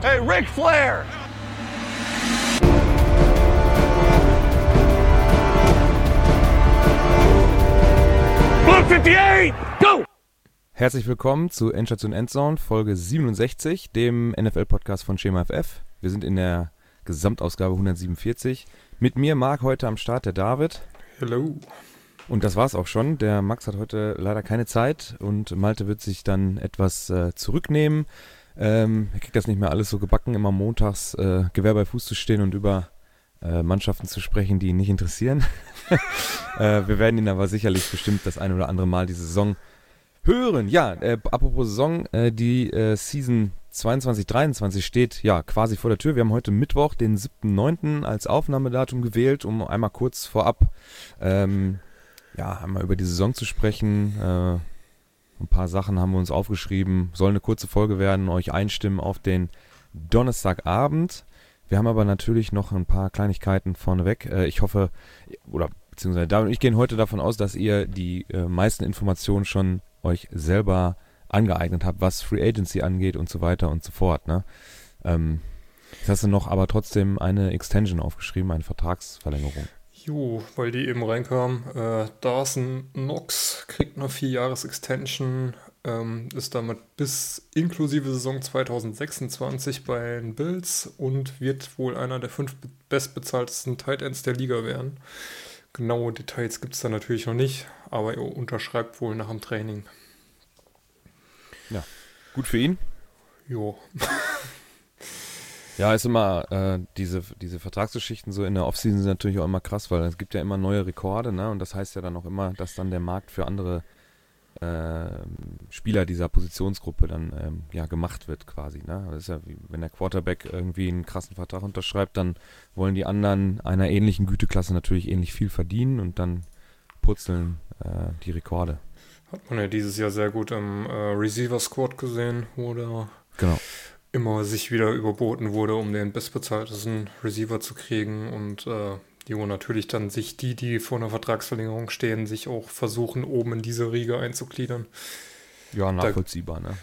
Hey, Ric Flair! Blue 58, go! Herzlich willkommen zu Endstation Endzone, Folge 67, dem NFL-Podcast von Schema FF. Wir sind in der Gesamtausgabe 147. Mit mir, Marc, heute am Start der David. Hello. Und das war's auch schon. Der Max hat heute leider keine Zeit und Malte wird sich dann etwas äh, zurücknehmen. Ähm, er kriegt das nicht mehr alles so gebacken, immer montags äh, Gewehr bei Fuß zu stehen und über äh, Mannschaften zu sprechen, die ihn nicht interessieren. äh, wir werden ihn aber sicherlich bestimmt das ein oder andere Mal diese Saison hören. Ja, äh, apropos Saison, äh, die äh, Season 22, 23 steht ja quasi vor der Tür. Wir haben heute Mittwoch, den 7.9. als Aufnahmedatum gewählt, um einmal kurz vorab ähm, ja, einmal über die Saison zu sprechen. Äh, ein paar Sachen haben wir uns aufgeschrieben. Soll eine kurze Folge werden, euch einstimmen auf den Donnerstagabend. Wir haben aber natürlich noch ein paar Kleinigkeiten vorneweg. Äh, ich hoffe, oder beziehungsweise David und ich gehen heute davon aus, dass ihr die äh, meisten Informationen schon euch selber angeeignet habt, was Free Agency angeht und so weiter und so fort. Ne? Ähm, jetzt hast du noch aber trotzdem eine Extension aufgeschrieben, eine Vertragsverlängerung. Jo, weil die eben reinkam. Äh, Dawson Knox kriegt eine 4-Jahres-Extension, ähm, ist damit bis inklusive Saison 2026 bei den Bills und wird wohl einer der fünf bestbezahltesten Tight Ends der Liga werden. Genaue Details gibt es da natürlich noch nicht, aber er unterschreibt wohl nach dem Training. Ja, gut für ihn. Jo. Ja, ist immer, äh, diese, diese Vertragsgeschichten so in der Offseason sind natürlich auch immer krass, weil es gibt ja immer neue Rekorde, ne? Und das heißt ja dann auch immer, dass dann der Markt für andere äh, Spieler dieser Positionsgruppe dann ähm, ja gemacht wird quasi, ne? Das ist ja wie, wenn der Quarterback irgendwie einen krassen Vertrag unterschreibt, dann wollen die anderen einer ähnlichen Güteklasse natürlich ähnlich viel verdienen und dann purzeln äh, die Rekorde. Hat man ja dieses Jahr sehr gut im äh, Receiver Squad gesehen, wo der Genau. Immer sich wieder überboten wurde, um den bestbezahltesten Receiver zu kriegen und äh, die wo natürlich dann sich die, die vor einer Vertragsverlängerung stehen, sich auch versuchen, oben in diese Riege einzugliedern. Ja, nachvollziehbar, ne?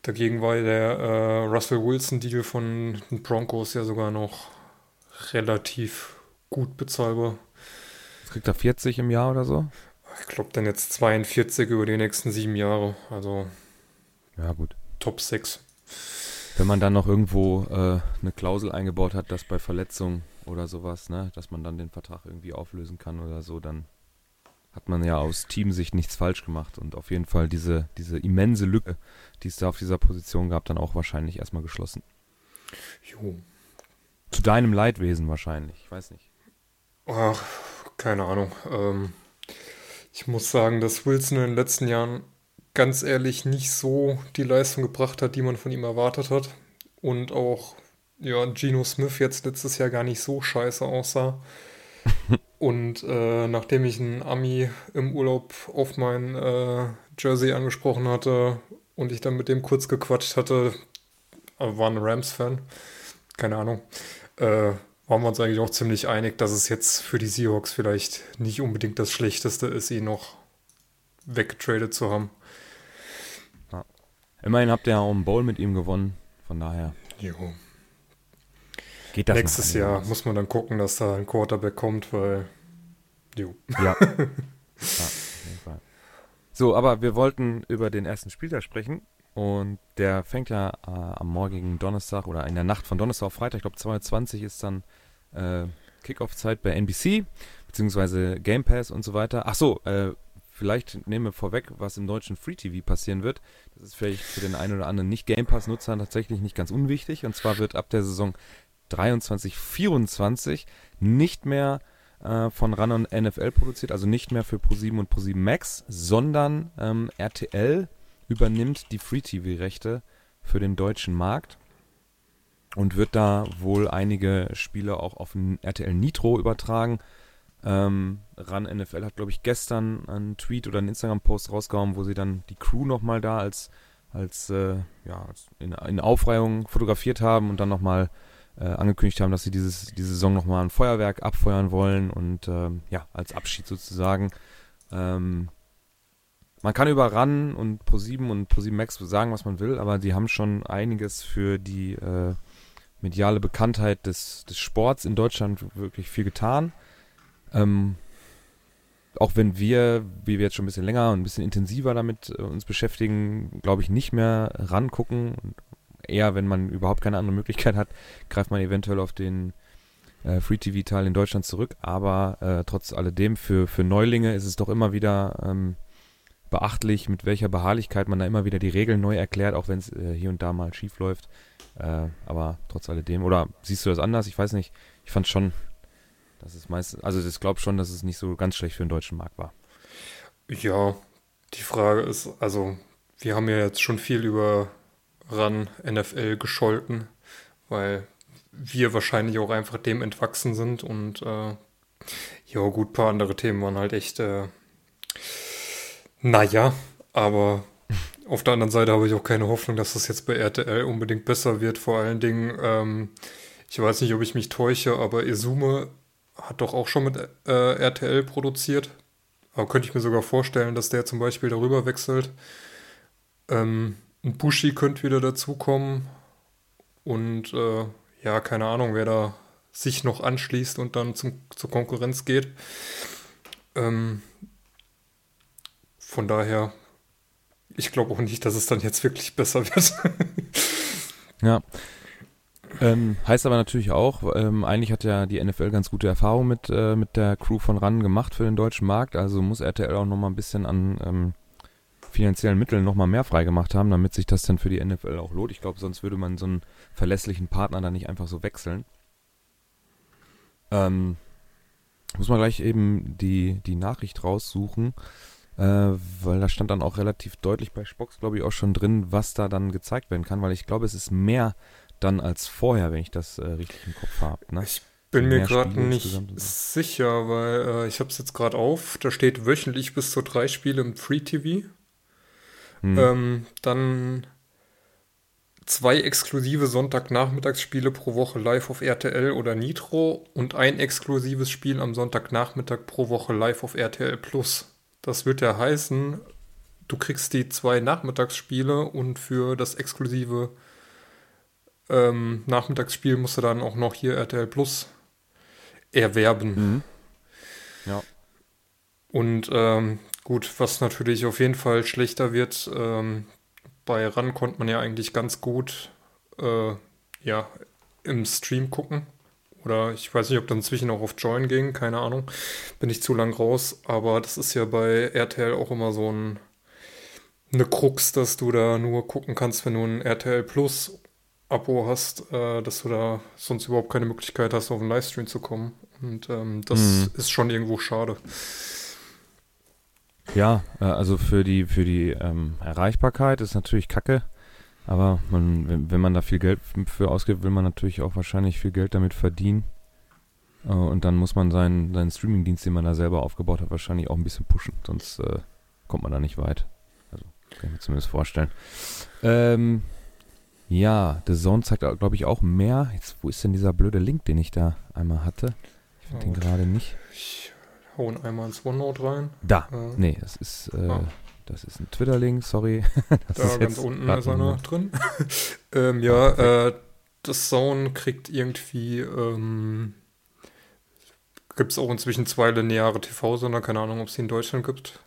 Dagegen war der äh, Russell Wilson-Deal von den Broncos ja sogar noch relativ gut bezahlbar. Jetzt kriegt er 40 im Jahr oder so? Ich glaube dann jetzt 42 über die nächsten sieben Jahre, also Ja, gut. Top 6. Wenn man dann noch irgendwo äh, eine Klausel eingebaut hat, dass bei Verletzung oder sowas, ne, dass man dann den Vertrag irgendwie auflösen kann oder so, dann hat man ja aus Teamsicht nichts falsch gemacht und auf jeden Fall diese, diese immense Lücke, die es da auf dieser Position gab, dann auch wahrscheinlich erstmal geschlossen. Jo. Zu deinem Leidwesen wahrscheinlich, ich weiß nicht. Ach, keine Ahnung. Ähm, ich muss sagen, dass Wilson in den letzten Jahren ganz ehrlich nicht so die Leistung gebracht hat, die man von ihm erwartet hat. Und auch, ja, Geno Smith jetzt letztes Jahr gar nicht so scheiße aussah. Und äh, nachdem ich einen Ami im Urlaub auf mein äh, Jersey angesprochen hatte und ich dann mit dem kurz gequatscht hatte, äh, war ein Rams-Fan, keine Ahnung, äh, waren wir uns eigentlich auch ziemlich einig, dass es jetzt für die Seahawks vielleicht nicht unbedingt das Schlechteste ist, ihn noch weggetradet zu haben. Immerhin habt ihr ja auch einen Bowl mit ihm gewonnen, von daher Jo. geht das Nächstes Jahr einigermaßen. muss man dann gucken, dass da ein Quarterback kommt, weil. Jo. Ja. ja, auf jeden Fall. So, aber wir wollten über den ersten Spieltag sprechen. Und der fängt ja äh, am morgigen Donnerstag oder in der Nacht von Donnerstag auf Freitag, ich glaube 220 ist dann äh, Kickoff-Zeit bei NBC, beziehungsweise Game Pass und so weiter. Ach so, äh, vielleicht nehmen wir vorweg, was im deutschen Free TV passieren wird. Das ist vielleicht für den einen oder anderen nicht Game Pass-Nutzer tatsächlich nicht ganz unwichtig. Und zwar wird ab der Saison 23, 24 nicht mehr äh, von Run und NFL produziert, also nicht mehr für Pro7 und Pro7 Max, sondern ähm, RTL übernimmt die Free TV-Rechte für den deutschen Markt und wird da wohl einige Spiele auch auf RTL Nitro übertragen. Ähm, Run NFL hat, glaube ich, gestern einen Tweet oder einen Instagram-Post rausgehauen, wo sie dann die Crew nochmal da als, als, äh, ja, in, in Aufreihung fotografiert haben und dann nochmal äh, angekündigt haben, dass sie dieses, diese Saison nochmal ein Feuerwerk abfeuern wollen und ähm, ja, als Abschied sozusagen. Ähm, man kann über RAN und Pro7 und Pro7 Max sagen, was man will, aber die haben schon einiges für die, äh, mediale Bekanntheit des, des Sports in Deutschland wirklich viel getan. Ähm, auch wenn wir, wie wir jetzt schon ein bisschen länger und ein bisschen intensiver damit äh, uns beschäftigen, glaube ich, nicht mehr rangucken. Eher, wenn man überhaupt keine andere Möglichkeit hat, greift man eventuell auf den äh, Free-TV-Teil in Deutschland zurück. Aber äh, trotz alledem, für, für Neulinge ist es doch immer wieder ähm, beachtlich, mit welcher Beharrlichkeit man da immer wieder die Regeln neu erklärt, auch wenn es äh, hier und da mal schief läuft. Äh, aber trotz alledem, oder siehst du das anders? Ich weiß nicht. Ich fand schon, dass es meist, also ich glaube schon, dass es nicht so ganz schlecht für den deutschen Markt war. Ja, die Frage ist, also wir haben ja jetzt schon viel über RAN NFL gescholten, weil wir wahrscheinlich auch einfach dem entwachsen sind und äh, ja gut, ein paar andere Themen waren halt echt äh, naja, aber auf der anderen Seite habe ich auch keine Hoffnung, dass das jetzt bei RTL unbedingt besser wird. Vor allen Dingen, ähm, ich weiß nicht, ob ich mich täusche, aber Izume hat doch auch schon mit äh, RTL produziert. Aber könnte ich mir sogar vorstellen, dass der zum Beispiel darüber wechselt. Ähm, ein Bushi könnte wieder dazukommen. Und äh, ja, keine Ahnung, wer da sich noch anschließt und dann zum, zur Konkurrenz geht. Ähm, von daher, ich glaube auch nicht, dass es dann jetzt wirklich besser wird. ja. Ähm, heißt aber natürlich auch, ähm, eigentlich hat ja die NFL ganz gute Erfahrung mit, äh, mit der Crew von RAN gemacht für den deutschen Markt, also muss RTL auch nochmal ein bisschen an ähm, finanziellen Mitteln nochmal mehr freigemacht haben, damit sich das dann für die NFL auch lohnt. Ich glaube, sonst würde man so einen verlässlichen Partner dann nicht einfach so wechseln. Ähm, muss man gleich eben die, die Nachricht raussuchen äh, weil da stand dann auch relativ deutlich bei Spox, glaube ich, auch schon drin, was da dann gezeigt werden kann, weil ich glaube, es ist mehr dann als vorher, wenn ich das äh, richtig im Kopf habe. Ne? Ich bin mir gerade nicht sicher, weil äh, ich habe es jetzt gerade auf, da steht wöchentlich bis zu drei Spiele im Free TV. Hm. Ähm, dann zwei exklusive Sonntagnachmittagsspiele pro Woche live auf RTL oder Nitro und ein exklusives Spiel am Sonntagnachmittag pro Woche live auf RTL Plus. Das wird ja heißen, du kriegst die zwei Nachmittagsspiele und für das exklusive ähm, Nachmittagsspiel musst du dann auch noch hier RTL Plus erwerben. Mhm. Ja. Und ähm, gut, was natürlich auf jeden Fall schlechter wird, ähm, bei RAN konnte man ja eigentlich ganz gut äh, ja, im Stream gucken. Oder ich weiß nicht, ob dann inzwischen auch auf Join ging, keine Ahnung. Bin ich zu lang raus. Aber das ist ja bei RTL auch immer so ein, eine Krux, dass du da nur gucken kannst, wenn du ein RTL Plus Abo hast, äh, dass du da sonst überhaupt keine Möglichkeit hast, auf einen Livestream zu kommen. Und ähm, das mhm. ist schon irgendwo schade. Ja, äh, also für die, für die ähm, Erreichbarkeit ist natürlich kacke. Aber man, wenn, wenn man da viel Geld für ausgibt, will man natürlich auch wahrscheinlich viel Geld damit verdienen. Äh, und dann muss man seinen, seinen Streaming-Dienst, den man da selber aufgebaut hat, wahrscheinlich auch ein bisschen pushen. Sonst äh, kommt man da nicht weit. Also kann ich mir zumindest vorstellen. Ähm, ja, The Zone zeigt, glaube ich, auch mehr. Jetzt, wo ist denn dieser blöde Link, den ich da einmal hatte? Ich finde den gerade nicht. Ich hau ihn einmal ins OneNote rein. Da. Äh, nee, es ist. Äh, ah. Das ist ein Twitter-Link, sorry. Das da ganz unten ist einer drin. ähm, ja, äh, das Zone kriegt irgendwie, ähm, gibt es auch inzwischen zwei lineare TV-Sender, keine Ahnung, ob es die in Deutschland gibt.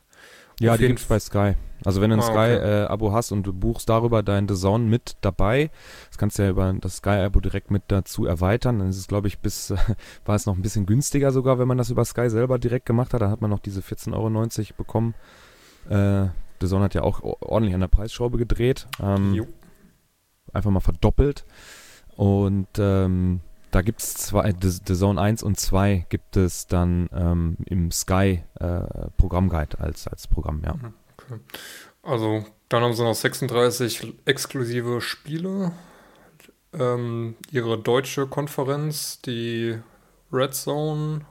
Ja, Auf die gibt es bei Sky. Also wenn du ein ah, Sky-Abo okay. äh, hast und du buchst darüber dein The Zone mit dabei, das kannst du ja über das Sky-Abo direkt mit dazu erweitern. Dann ist es, glaube ich, bis, äh, war es noch ein bisschen günstiger sogar, wenn man das über Sky selber direkt gemacht hat. Da hat man noch diese 14,90 Euro bekommen. Äh, The Zone hat ja auch ordentlich an der Preisschraube gedreht. Ähm, einfach mal verdoppelt. Und ähm, da gibt es zwei, The, The, Zone 1 und 2 gibt es dann ähm, im Sky äh, Programmguide als, als Programm, ja. Mhm, okay. Also dann haben sie noch 36 exklusive Spiele. Ähm, ihre deutsche Konferenz, die Red Zone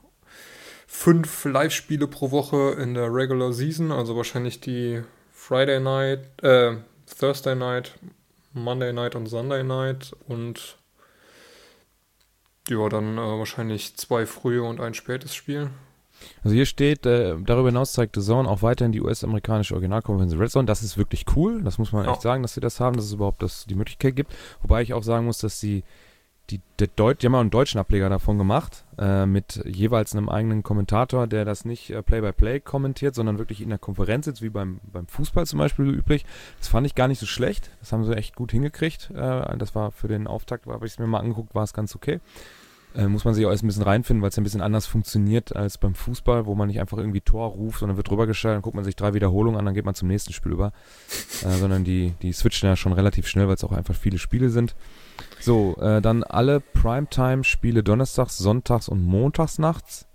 fünf Live-Spiele pro Woche in der Regular Season, also wahrscheinlich die Friday Night, äh, Thursday Night, Monday Night und Sunday Night und ja, dann äh, wahrscheinlich zwei frühe und ein spätes Spiel. Also hier steht, äh, darüber hinaus zeigt The Zone auch weiterhin die US-amerikanische Originalkonferenz Red Zone. Das ist wirklich cool, das muss man echt sagen, dass sie das haben, dass es überhaupt das, die Möglichkeit gibt. Wobei ich auch sagen muss, dass sie die, der Deut die haben auch einen deutschen Ableger davon gemacht, äh, mit jeweils einem eigenen Kommentator, der das nicht äh, Play-by-Play kommentiert, sondern wirklich in der Konferenz sitzt, wie beim, beim Fußball zum Beispiel üblich. Das fand ich gar nicht so schlecht. Das haben sie echt gut hingekriegt. Äh, das war für den Auftakt, habe ich es mir mal angeguckt, war es ganz okay. Äh, muss man sich auch erst ein bisschen reinfinden, weil es ja ein bisschen anders funktioniert als beim Fußball, wo man nicht einfach irgendwie Tor ruft, sondern wird drüber gestellt, dann guckt man sich drei Wiederholungen an, dann geht man zum nächsten Spiel über. Äh, sondern die, die switchen ja schon relativ schnell, weil es auch einfach viele Spiele sind. So, äh, dann alle Primetime-Spiele donnerstags, sonntags und montags nachts.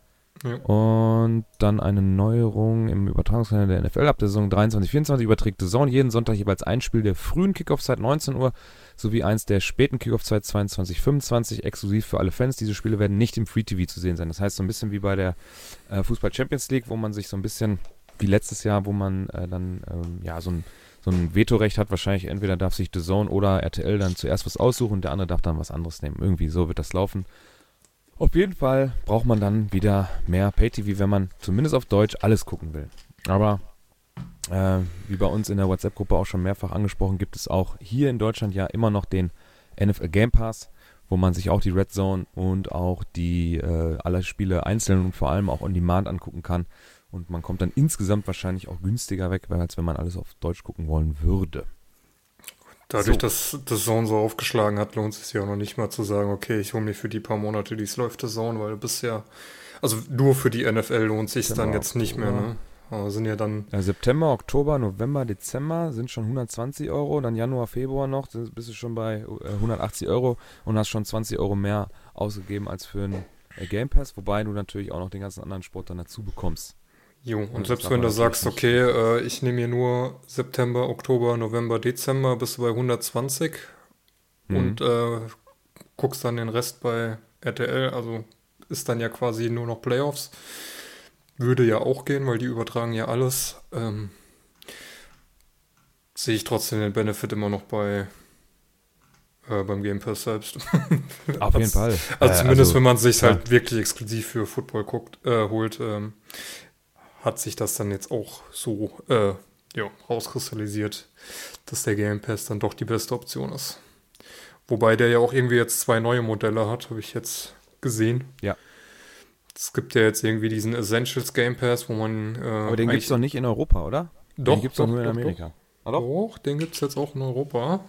Ja. Und dann eine Neuerung im Übertragungskanal der NFL ab der Saison 23-24 überträgt The Zone jeden Sonntag jeweils ein Spiel der frühen Kickoff-Zeit 19 Uhr sowie eins der späten Kickoff-Zeit 22-25 exklusiv für alle Fans. Diese Spiele werden nicht im Free TV zu sehen sein. Das heißt so ein bisschen wie bei der äh, Fußball Champions League, wo man sich so ein bisschen wie letztes Jahr, wo man äh, dann ähm, ja so ein so ein Vetorecht hat, wahrscheinlich entweder darf sich The Zone oder RTL dann zuerst was aussuchen und der andere darf dann was anderes nehmen. Irgendwie so wird das laufen. Auf jeden Fall braucht man dann wieder mehr Pay-TV, wenn man zumindest auf Deutsch alles gucken will. Aber äh, wie bei uns in der WhatsApp-Gruppe auch schon mehrfach angesprochen, gibt es auch hier in Deutschland ja immer noch den NFL Game Pass, wo man sich auch die Red Zone und auch die äh, alle Spiele einzeln und vor allem auch on Demand angucken kann. Und man kommt dann insgesamt wahrscheinlich auch günstiger weg, als wenn man alles auf Deutsch gucken wollen würde. Dadurch, So. dass das Zone so aufgeschlagen hat, lohnt es sich ja auch noch nicht mal zu sagen, okay, ich hole mir für die paar Monate, die es läuft, das Zone, weil ja, also nur für die NFL lohnt sich dann September, jetzt nicht mehr, ne? Aber sind ja dann, Ja, September, Oktober, November, Dezember sind schon 120 Euro, dann Januar, Februar noch, dann bist du schon bei äh, 180 Euro und hast schon 20 Euro mehr ausgegeben als für einen äh, Game Pass, wobei du natürlich auch noch den ganzen anderen Sport dann dazu bekommst. jo, das und selbst darf wenn du sagst, okay, äh, ich nehme mir nur September, Oktober, November, Dezember, bist du bei 120 Mhm. und äh, guckst dann den Rest bei RTL, also ist dann ja quasi nur noch Playoffs. Würde ja auch gehen, weil die übertragen ja alles. Ähm, sehe ich trotzdem den Benefit immer noch bei äh, beim Game Pass selbst. Auf jeden Also- Fall. Also Äh, zumindest wenn man sich klar. halt wirklich exklusiv für Football guckt, äh, holt, ähm, hat sich das dann jetzt auch so äh, ja, rauskristallisiert, dass der Game Pass dann doch die beste Option ist. Wobei der ja auch irgendwie jetzt zwei neue Modelle hat, habe ich jetzt gesehen. Ja. Es gibt ja jetzt irgendwie diesen Essentials Game Pass, wo man. Äh, Aber den gibt es doch nicht in Europa, oder? Doch, den gibt es doch, nur in Amerika. Doch, doch? doch den gibt es jetzt auch in Europa.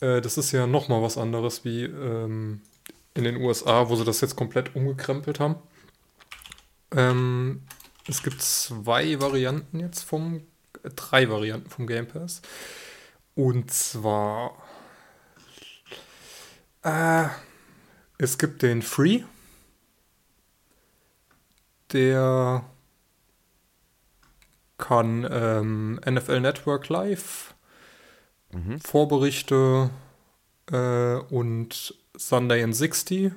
Äh, das ist ja nochmal was anderes wie ähm, in den USA, wo sie das jetzt komplett umgekrempelt haben. Ähm, es gibt zwei Varianten jetzt vom, äh, drei Varianten vom Game Pass. Und zwar, äh, es gibt den Free, der kann ähm, NFL Network Live, Mhm. Vorberichte äh, und Sunday in 60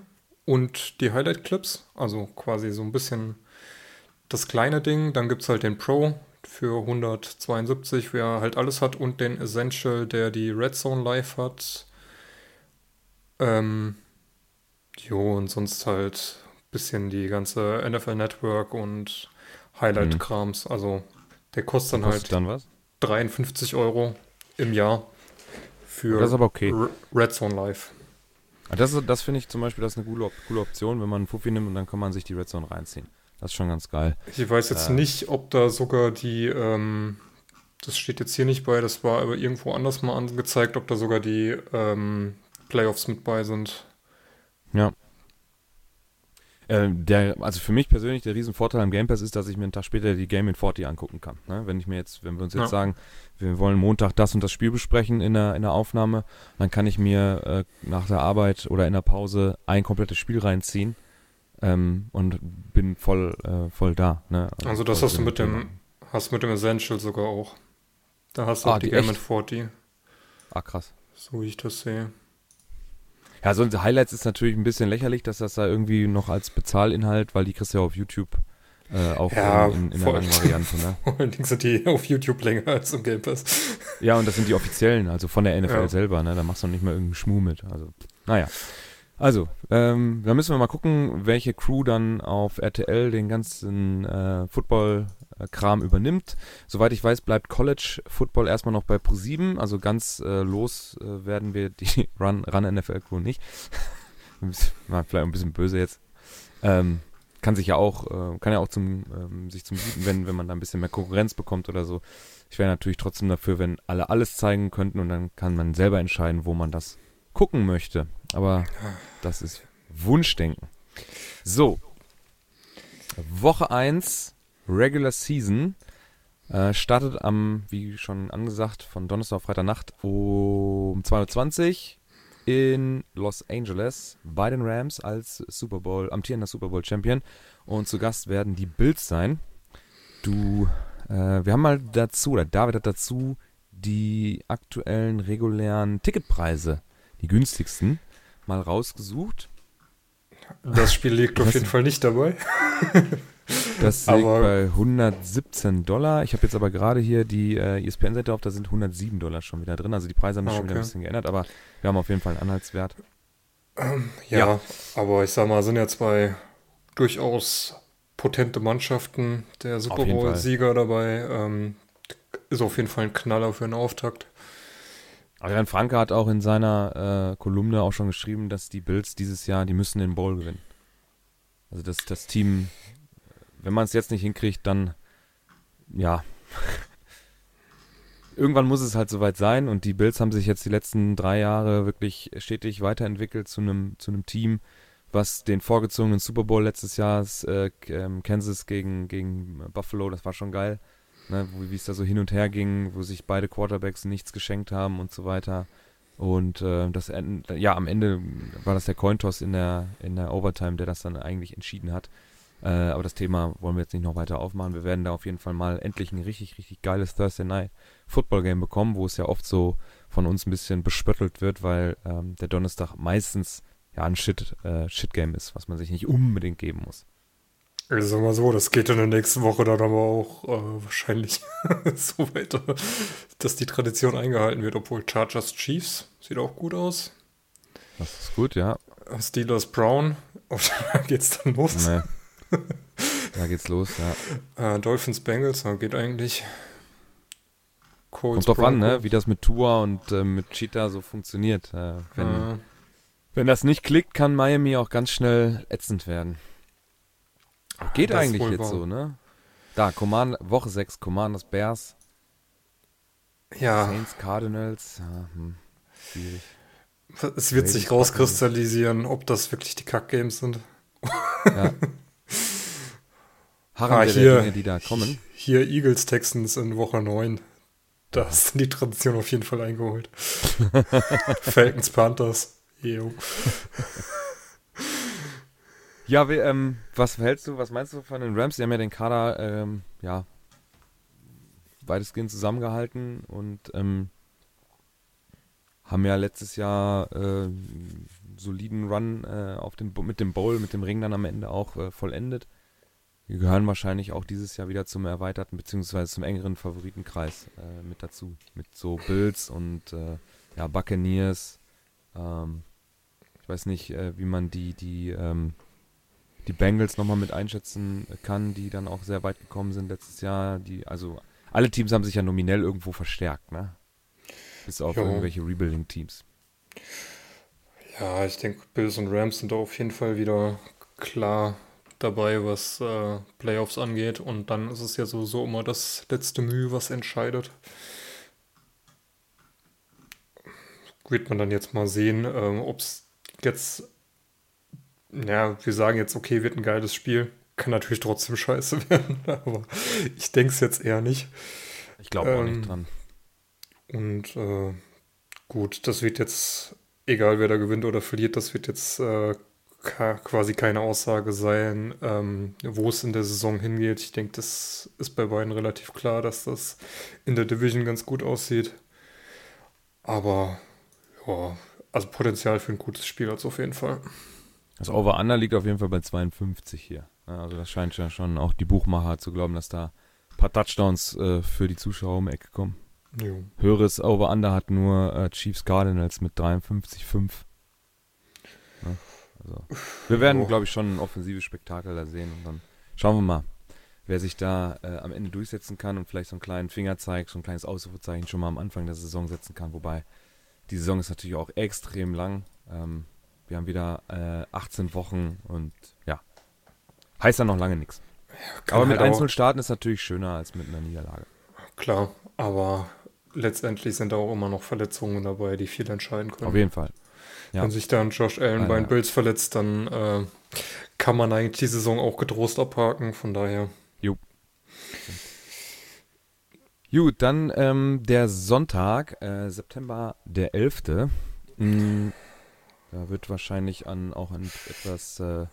und die Highlight Clips, also quasi so ein bisschen das kleine Ding. Dann gibt es halt den Pro für 172, wer halt alles hat, und den Essential, der die Red Zone Live hat. Ähm, jo, und sonst halt bisschen die ganze NFL Network und Highlight-Krams. Also der kostet dann Kostet halt dann was? 53 Euro im Jahr für Das ist aber okay. Red Zone Live. Ah, Das, das finde ich zum Beispiel, das ist eine coole, coole Option, wenn man einen Fuffi nimmt und dann kann man sich die Red Zone reinziehen. Das ist schon ganz geil. Ich weiß jetzt Äh. nicht, ob da sogar die, ähm, das steht jetzt hier nicht bei, das war aber irgendwo anders mal angezeigt, ob da sogar die ähm, Playoffs mit bei sind. Ja. Äh, der, also für mich persönlich der Riesenvorteil am Game Pass ist, dass ich mir einen Tag später die Game in 40 angucken kann. Ne? Wenn ich mir jetzt, wenn wir uns jetzt Ja. sagen, wir wollen Montag das und das Spiel besprechen in der, in der Aufnahme, dann kann ich mir äh, nach der Arbeit oder in der Pause ein komplettes Spiel reinziehen ähm, und bin voll, äh, voll da. Ne? Also das voll hast du mit dem, hast mit dem Essential sogar auch. Da hast du Ah, auch die die Game in 40, Ah, krass. so wie ich das sehe. Ja, so ein Highlights ist natürlich ein bisschen lächerlich, dass das da irgendwie noch als Bezahlinhalt, weil die kriegst du ja auf YouTube äh, auch Ja, in, in, in der langen Variante. Ne? Allerdings sind die auf YouTube länger als im Game Pass. Ja, und das sind die offiziellen, also von der NFL Ja. selber, ne? Da machst du nicht mal irgendeinen Schmuh mit. Also, naja. Also, ähm, da müssen wir mal gucken, welche Crew dann auf RTL den ganzen äh, Football-Kram übernimmt. Soweit ich weiß, bleibt College Football erstmal noch bei Pro7. Also ganz äh, los äh, werden wir die Run, Run NFL Crew nicht. Vielleicht ein bisschen böse jetzt. Ähm, kann sich ja auch, äh, kann ja auch zum, ähm, sich zum Guten wenden, wenn man da ein bisschen mehr Konkurrenz bekommt oder so. Ich wäre natürlich trotzdem dafür, wenn alle alles zeigen könnten und dann kann man selber entscheiden, wo man das gucken möchte. Aber das ist Wunschdenken. So. Woche 1, Regular Season, äh, startet am, wie schon angesagt, von Donnerstag auf Freitagnacht um 2.20 Uhr in Los Angeles bei den Rams als Super Bowl, amtierender Super Bowl Champion. Und zu Gast werden die Bills sein. Du, äh, wir haben mal dazu, oder David hat dazu die aktuellen regulären Ticketpreise, die günstigsten, mal rausgesucht. Das Spiel liegt auf jeden Fall nicht dabei. Das liegt bei 117 Dollar. Ich habe jetzt aber gerade hier die äh, ESPN-Seite auf, da sind 107 Dollar schon wieder drin. Also die Preise haben sich okay. schon wieder ein bisschen geändert, aber wir haben auf jeden Fall einen Anhaltswert. Ähm, ja, ja, aber ich sag mal, sind ja zwei durchaus potente Mannschaften. Der Super Bowl-Sieger dabei ähm, ist auf jeden Fall ein Knaller für einen Auftakt. Adrian Franke hat auch in seiner äh, Kolumne auch schon geschrieben, dass die Bills dieses Jahr, die müssen den Bowl gewinnen. Also das, das Team wenn man es jetzt nicht hinkriegt, dann ja. Irgendwann muss es halt soweit sein und die Bills haben sich jetzt die letzten drei Jahre wirklich stetig weiterentwickelt zu einem zu einem Team, was den vorgezogenen Super Bowl letztes Jahr äh, ähm, Kansas gegen gegen Buffalo, das war schon geil, ne, wie es da so hin und her ging, wo sich beide Quarterbacks nichts geschenkt haben und so weiter. Und äh, das ja am Ende war das der Cointoss in der in der Overtime, der das dann eigentlich entschieden hat. Äh, aber das Thema wollen wir jetzt nicht noch weiter aufmachen. Wir werden da auf jeden Fall mal endlich ein richtig, richtig geiles Thursday Night Football Game bekommen, wo es ja oft so von uns ein bisschen bespöttelt wird, weil ähm, der Donnerstag meistens ja ein Shit, äh, Shit Game ist, was man sich nicht unbedingt geben muss. Ich sag mal so, das geht in der nächsten Woche dann aber auch äh, wahrscheinlich so weiter, dass die Tradition eingehalten wird, obwohl Chargers Chiefs sieht auch gut aus. Das ist gut, ja. Steelers Brown, da geht's dann los. Nee. da geht's los, ja. Äh, Dolphins Bengals, ja, geht eigentlich. Colts Kommt drauf an, ne? wie das mit Tua und äh, mit Cheetah so funktioniert. Äh, wenn, äh. wenn das nicht klickt, kann Miami auch ganz schnell ätzend werden. Geht das eigentlich jetzt wahr. so, ne? Da, Command Woche 6, Commanders Bears. Ja. Saints Cardinals. Ja, hm, schwierig. Es wird sich rauskristallisieren, ob das wirklich die Kack-Games sind. Ja. Harren ah, hier, Dinge, die da kommen. Hier Eagles Texans in Woche 9. Da ist die Tradition auf jeden Fall eingeholt. Falcons Panthers. Ew. Ja, wie, ähm, was hältst du, was meinst du von den Rams? Die haben ja den Kader, ähm, ja, weitestgehend zusammengehalten und ähm, haben ja letztes Jahr äh, soliden Run äh, auf dem, mit dem Bowl, mit dem Ring dann am Ende auch äh, vollendet. Wir gehören wahrscheinlich auch dieses Jahr wieder zum erweiterten beziehungsweise zum engeren Favoritenkreis äh, mit dazu. Mit so Bills und äh, ja, Buccaneers. Ähm, ich weiß nicht, äh, wie man die, die, ähm, die Bengals nochmal mit einschätzen kann, die dann auch sehr weit gekommen sind letztes Jahr. Die, also alle Teams haben sich ja nominell irgendwo verstärkt, ne? Bis auf jo. irgendwelche Rebuilding-Teams. Ja, ich denke, Bills und Rams sind da auf jeden Fall wieder klar dabei, was äh, Playoffs angeht. Und dann ist es ja sowieso immer das letzte Mühe, was entscheidet. Wird man dann jetzt mal sehen, ähm, ob es jetzt, ja, wir sagen jetzt, okay, wird ein geiles Spiel. Kann natürlich trotzdem scheiße werden, aber ich denke es jetzt eher nicht. Ich glaube ähm, auch nicht ähm, dran. Und äh, gut, das wird jetzt, egal wer da gewinnt oder verliert, das wird jetzt äh, quasi keine Aussage sein, ähm, wo es in der Saison hingeht. Ich denke, das ist bei beiden relativ klar, dass das in der Division ganz gut aussieht. Aber ja, also Potenzial für ein gutes Spiel hat es auf jeden Fall. Das Over-Under liegt auf jeden Fall bei 52 hier. Also das scheint ja schon auch die Buchmacher zu glauben, dass da ein paar Touchdowns äh, für die Zuschauer um die Ecke kommen. Jo. Höheres Over-Under hat nur äh, Chiefs Cardinals mit 53,5. Ne? Also, wir werden, glaube ich, schon ein offensives Spektakel da sehen und dann schauen wir mal, wer sich da äh, am Ende durchsetzen kann und vielleicht so einen kleinen Fingerzeig, so ein kleines Ausrufezeichen schon mal am Anfang der Saison setzen kann. Wobei die Saison ist natürlich auch extrem lang. Ähm, wir haben wieder äh, 18 Wochen und ja, heißt dann noch lange nichts. Kann Aber mit halt auch- einzelnen Starten ist natürlich schöner als mit einer Niederlage. Klar, aber letztendlich sind da auch immer noch Verletzungen dabei, die viel entscheiden können. Auf jeden Fall. Ja. Wenn sich dann Josh Allen bei den. Bills verletzt, dann äh, kann man eigentlich die Saison auch getrost abhaken. Von daher, Gut, dann ähm, der Sonntag, äh, September der 11. Mm, da wird wahrscheinlich an auch an etwas, äh,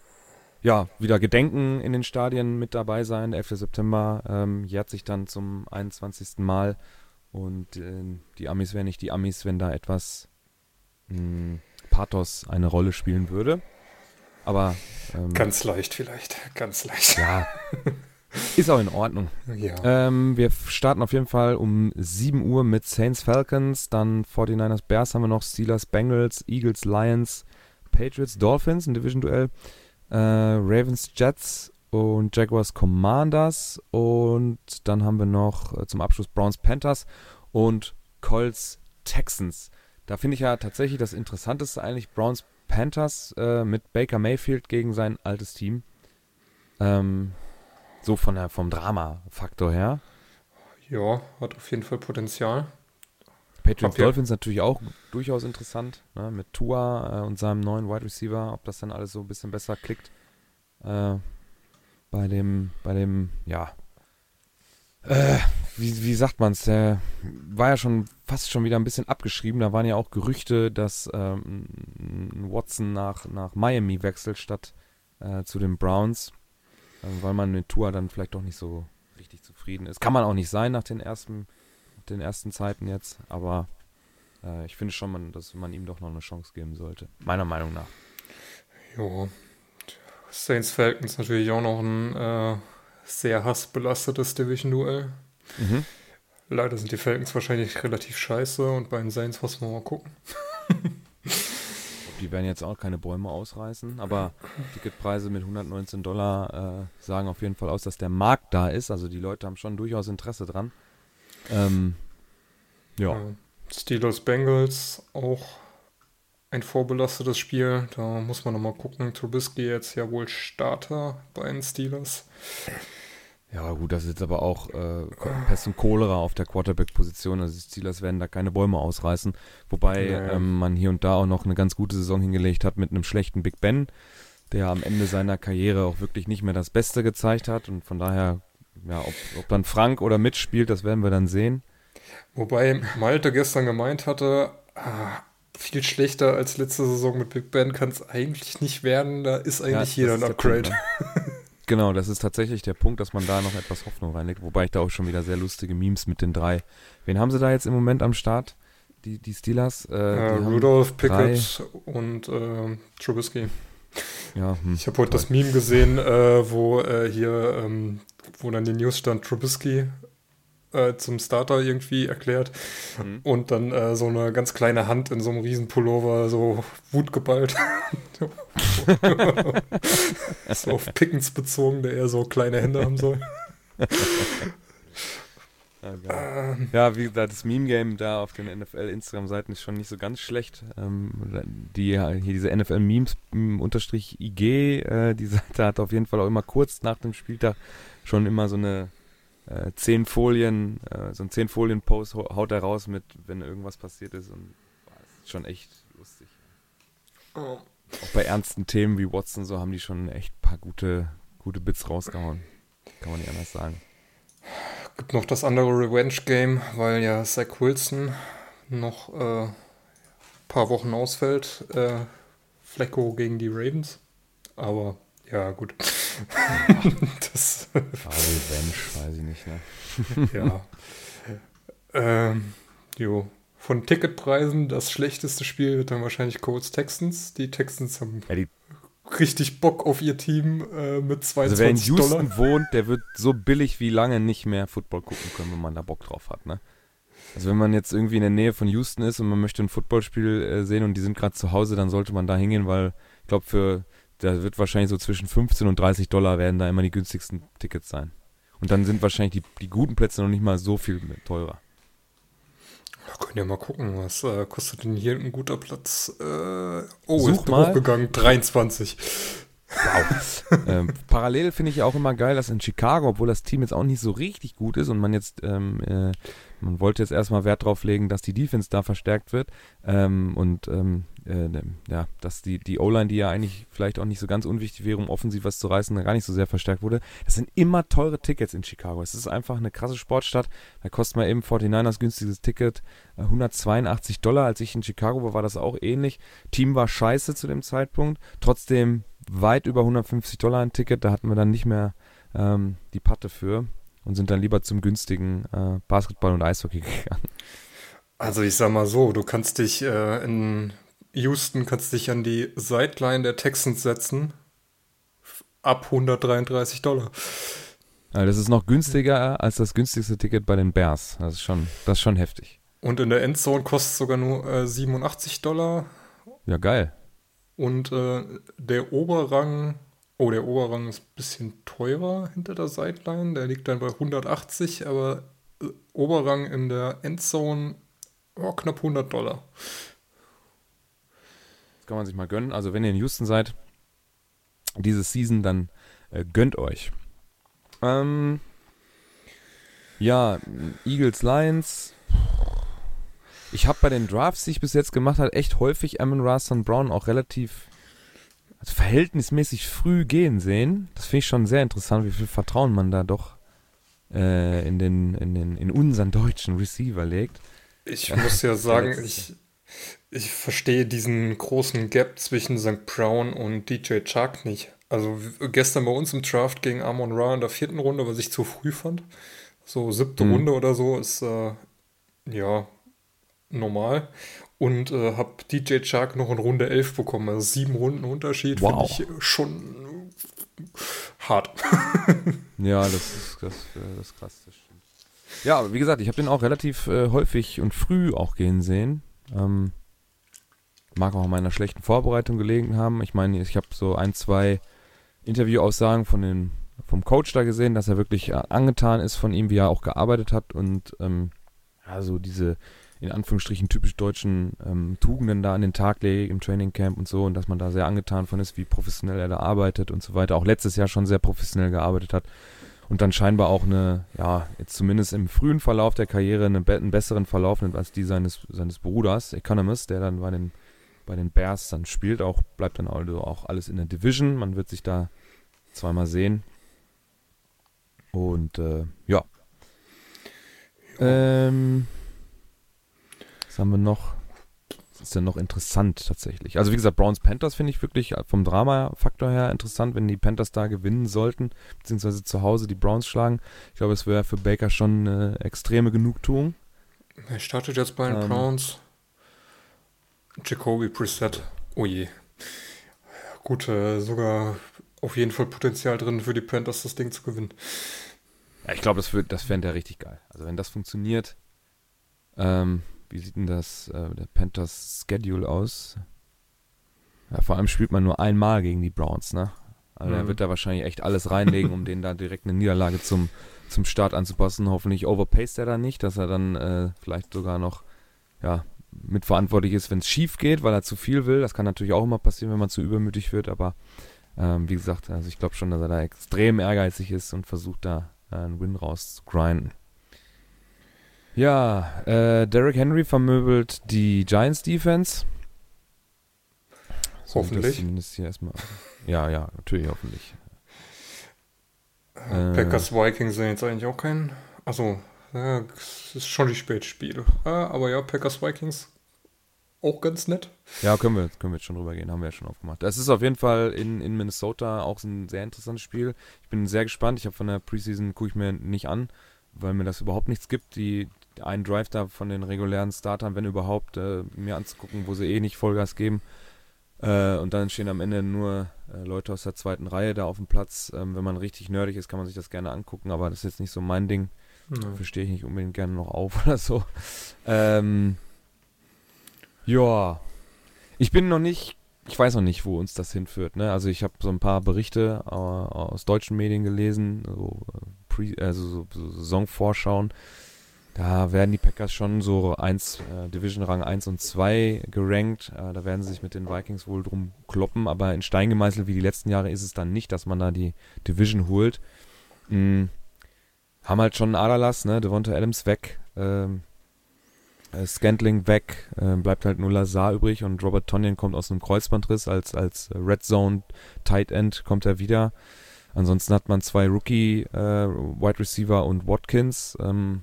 ja, wieder Gedenken in den Stadien mit dabei sein. Der 11. September ähm, jährt sich dann zum 21. Mal und äh, die Amis wären nicht die Amis, wenn da etwas mh, Pathos eine Rolle spielen würde. Aber ähm, ganz leicht vielleicht, ganz leicht. ja, ist auch in Ordnung. Ja, Ähm, wir starten auf jeden Fall um 7 Uhr mit Saints Falcons, dann 49ers Bears haben wir noch, Steelers Bengals, Eagles Lions, Patriots Dolphins, ein Division-Duell, äh, Ravens Jets und Jaguars Commanders und dann haben wir noch äh, zum Abschluss Browns Panthers und Colts Texans. Da finde ich ja tatsächlich das Interessanteste eigentlich Browns Panthers äh, mit Baker Mayfield gegen sein altes Team. Ähm, so von der, vom Drama-Faktor her. ja, hat auf jeden Fall Potenzial. Patriots Dolphins natürlich auch durchaus interessant, ne, mit Tua äh, und seinem neuen Wide Receiver, ob das dann alles so ein bisschen besser klickt. Äh, bei dem, bei dem, ja, äh, wie, wie sagt man's, der war ja schon fast schon wieder ein bisschen abgeschrieben. Da waren ja auch Gerüchte, dass ähm, Watson nach, nach Miami wechselt statt äh, zu den Browns, äh, weil man mit Tua dann vielleicht doch nicht so richtig zufrieden ist. Kann man auch nicht sein nach den ersten den ersten Zeiten jetzt, aber äh, ich finde schon, man, dass man ihm doch noch eine Chance geben sollte. Meiner Meinung nach. Ja, Saints Falcons natürlich auch noch ein äh, sehr hassbelastetes Division-Duell. Mhm. Leider sind die Falcons wahrscheinlich relativ scheiße und bei den Saints muss man mal gucken. Die werden jetzt auch keine Bäume ausreißen, aber Ticketpreise mit 119 Dollar äh, sagen auf jeden Fall aus, dass der Markt da ist. Also die Leute haben schon durchaus Interesse dran. Ähm, ja, Steelers Bengals auch ein vorbelastetes Spiel. Da muss man nochmal gucken. Trubisky jetzt ja wohl Starter bei den Steelers. ja gut, das ist jetzt aber auch äh, Pest und Cholera auf der Quarterback-Position. Also die Steelers werden da keine Bäume ausreißen. Wobei Nee. ähm, man hier und da auch noch eine ganz gute Saison hingelegt hat mit einem schlechten Big Ben, der am Ende seiner Karriere auch wirklich nicht mehr das Beste gezeigt hat. Und von daher, ja, ob, ob dann Frank oder mitspielt, das werden wir dann sehen. Wobei Malte gestern gemeint hatte, ah, viel schlechter als letzte Saison mit Big Ben kann es eigentlich nicht werden. Da ist eigentlich Ja, jeder ein Upgrade. Punkt, ne? genau, das ist tatsächlich der Punkt, dass man da noch etwas Hoffnung reinlegt. Wobei ich da auch schon wieder sehr lustige Memes mit den drei. Wen haben sie da jetzt im Moment am Start? Die, die Steelers? Äh, Äh, die Rudolph, drei- Pickett und äh, Trubisky. Ja, hm, Ich habe heute toll. das Meme gesehen, äh, wo äh, hier, ähm, wo dann die News stand, Trubisky äh, zum Starter irgendwie erklärt Mhm. und dann äh, so eine ganz kleine Hand in so einem riesen Pullover so wutgeballt. so auf Pickens bezogen, der eher so kleine Hände haben soll. Ja. Ähm, Ja, wie gesagt, das Meme-Game da auf den NFL-Instagram-Seiten ist schon nicht so ganz schlecht. Ähm, die, hier diese NFL-Memes m, unterstrich IG, äh, die Seite hat auf jeden Fall auch immer kurz nach dem Spieltag schon immer so eine äh, zehn Folien, äh, so ein zehn Folien-Post hau- haut er raus mit, wenn irgendwas passiert ist und boah, ist schon echt lustig. oh. Auch bei ernsten Themen wie Watson so haben die schon echt ein paar gute, gute Bits rausgehauen. Kann man nicht anders sagen. Gibt noch das andere Revenge-Game, weil ja Zach Wilson noch äh, paar Wochen ausfällt. Äh, Flecko gegen die Ravens. Aber ja, gut. das, Revenge, weiß ich nicht, ne? ja. ähm, jo. Von Ticketpreisen das schlechteste Spiel wird dann wahrscheinlich Colts Texans. Die Texans haben Ja, die richtig Bock auf ihr Team äh, mit Also wer in 22 Houston Dollar. wohnt, der wird so billig wie lange nicht mehr Football gucken können, wenn man da Bock drauf hat, ne? Also wenn man jetzt irgendwie in der Nähe von Houston ist und man möchte ein Footballspiel äh, sehen und die sind gerade zu Hause, dann sollte man da hingehen, weil ich glaube, für da wird wahrscheinlich so zwischen 15 und 30 Dollar werden da immer die günstigsten Tickets sein. Und dann sind wahrscheinlich die, die guten Plätze noch nicht mal so viel teurer. Da könnt ihr mal gucken, was äh, kostet denn hier ein guter Platz? Äh, oh, Such ist mal. hochgegangen, 23. Wow. ähm, parallel finde ich auch immer geil, dass in Chicago, obwohl das Team jetzt auch nicht so richtig gut ist und man jetzt, ähm, äh, man wollte jetzt erstmal Wert drauf legen, dass die Defense da verstärkt wird ähm, und ähm, äh, ja, dass die, die O-Line, die ja eigentlich vielleicht auch nicht so ganz unwichtig wäre, um offensiv was zu reißen, gar nicht so sehr verstärkt wurde. Das sind immer teure Tickets in Chicago. Es ist einfach eine krasse Sportstadt. Da kostet man eben 49ers günstiges Ticket äh, 182 Dollar. Als ich in Chicago war, war das auch ähnlich. Team war scheiße zu dem Zeitpunkt. Trotzdem weit über 150 Dollar ein Ticket. Da hatten wir dann nicht mehr ähm, die Patte für und sind dann lieber zum günstigen äh, Basketball und Eishockey gegangen. Also ich sag mal so, du kannst dich äh, in Houston kannst dich an die Sideline der Texans setzen. Ab 133 Dollar. Also das ist noch günstiger als das günstigste Ticket bei den Bears. Das ist schon, das ist schon heftig. Und in der Endzone kostet es sogar nur äh, 87 Dollar. Ja, geil. Und äh, der Oberrang, oh, der Oberrang ist ein bisschen teurer hinter der Sideline. Der liegt dann bei 180, aber äh, Oberrang in der Endzone oh, knapp 100 Dollar. Das kann man sich mal gönnen. Also wenn ihr in Houston seid, diese Season, dann äh, gönnt euch. Ähm, ja, Eagles, Lions. Ich habe bei den Drafts, die ich bis jetzt gemacht habe, echt häufig Amon Rastan Brown auch relativ also verhältnismäßig früh gehen sehen. Das finde ich schon sehr interessant, wie viel Vertrauen man da doch äh, in, den, in, den, in unseren deutschen Receiver legt. Ich muss ja sagen, ich, ich verstehe diesen großen Gap zwischen St. Brown und DJ Chark nicht. Also gestern bei uns im Draft gegen Amon Ra in der vierten Runde, was ich zu früh fand. So siebte Mhm. Runde oder so ist äh, ja normal. Und äh, habe DJ Chark noch in Runde 11 bekommen. Also sieben Runden Unterschied Wow. finde ich schon hart. Ja, das ist, das, äh, das ist krass, das. Ja, aber wie gesagt, ich habe den auch relativ äh, häufig und früh auch gehen sehen. Ähm, mag auch an meiner schlechten Vorbereitung gelegen haben. Ich meine, ich habe so ein, zwei Interviewaussagen von den, vom Coach da gesehen, dass er wirklich äh, angetan ist von ihm, wie er auch gearbeitet hat und ähm, ja, so diese in Anführungsstrichen typisch deutschen ähm, Tugenden da an den Tag legt im Trainingcamp und so und dass man da sehr angetan von ist, wie professionell er da arbeitet und so weiter. Auch letztes Jahr schon sehr professionell gearbeitet hat und dann scheinbar auch eine, ja, jetzt zumindest im frühen Verlauf der Karriere eine, be- einen besseren Verlauf nimmt als die seines, seines Bruders, Economist, der dann bei den, bei den Bears dann spielt, auch bleibt dann also auch alles in der Division. Man wird sich da zweimal sehen. Und äh, ja. Ähm, haben wir noch? Was ist denn noch interessant tatsächlich? Also wie gesagt, Browns Panthers finde ich wirklich vom Drama-Faktor her interessant, wenn die Panthers da gewinnen sollten, beziehungsweise zu Hause die Browns schlagen. Ich glaube, es wäre für Baker schon eine extreme Genugtuung. Er startet jetzt bei den Ähm. Browns. Jacoby Preset. Oh je. Gut, äh, sogar auf jeden Fall Potenzial drin für die Panthers, das Ding zu gewinnen. Ja, ich glaube, das, das fände er richtig geil. Also wenn das funktioniert, ähm, wie sieht denn das, äh, der Panthers Schedule aus? Ja, vor allem spielt man nur einmal gegen die Browns, ne? Also er Mhm. wird da wahrscheinlich echt alles reinlegen, um denen da direkt eine Niederlage zum, zum Start anzupassen. Hoffentlich overpaced er da nicht, dass er dann äh, vielleicht sogar noch, ja, mitverantwortlich ist, wenn es schief geht, weil er zu viel will. Das kann natürlich auch immer passieren, wenn man zu übermütig wird, aber ähm, wie gesagt, also ich glaube schon, dass er da extrem ehrgeizig ist und versucht da äh, einen Win rauszugrinden. Ja, äh, Derrick Henry vermöbelt die Giants Defense. So, Hoffentlich. Das zumindest hier erstmal. Ja, ja, natürlich hoffentlich. Äh. Packers Vikings sind jetzt eigentlich auch kein. Also, ja, es ist schon die Spätspiele. Ah, aber ja, Packers Vikings auch ganz nett. Ja, können wir, können wir jetzt schon drüber gehen, haben wir ja schon aufgemacht. Es ist auf jeden Fall in, in Minnesota auch ein sehr interessantes Spiel. Ich bin sehr gespannt. Ich habe von der Preseason, gucke ich mir nicht an, weil mir das überhaupt nichts gibt. Die einen Drive da von den regulären Startern, wenn überhaupt, äh, mir anzugucken, wo sie eh nicht Vollgas geben. Äh, und dann stehen am Ende nur äh, Leute aus der zweiten Reihe da auf dem Platz. Ähm, wenn man richtig nerdig ist, kann man sich das gerne angucken, aber das ist jetzt nicht so mein Ding. Ja. Verstehe ich nicht unbedingt gerne noch auf oder so. Ähm, ja. Ich bin noch nicht, ich weiß noch nicht, wo uns das hinführt. Ne? Also ich habe so ein paar Berichte äh, aus deutschen Medien gelesen, so, äh, Pre, also so, so Saisonvorschauen. Da werden die Packers schon so eins, äh, Division Rang 1 und 2 gerankt. Äh, da werden sie sich mit den Vikings wohl drum kloppen, aber in Stein gemeißelt wie die letzten Jahre ist es dann nicht, dass man da die Division holt. Mhm. Haben halt schon einen Aderlass, ne? Devonta Adams weg, ähm, äh, Scantling weg, äh, bleibt halt nur Lazar übrig und Robert Tonyan kommt aus einem Kreuzbandriss als, als Red Zone Tight End kommt er wieder. Ansonsten hat man zwei Rookie äh, Wide Receiver und Watkins. Ähm,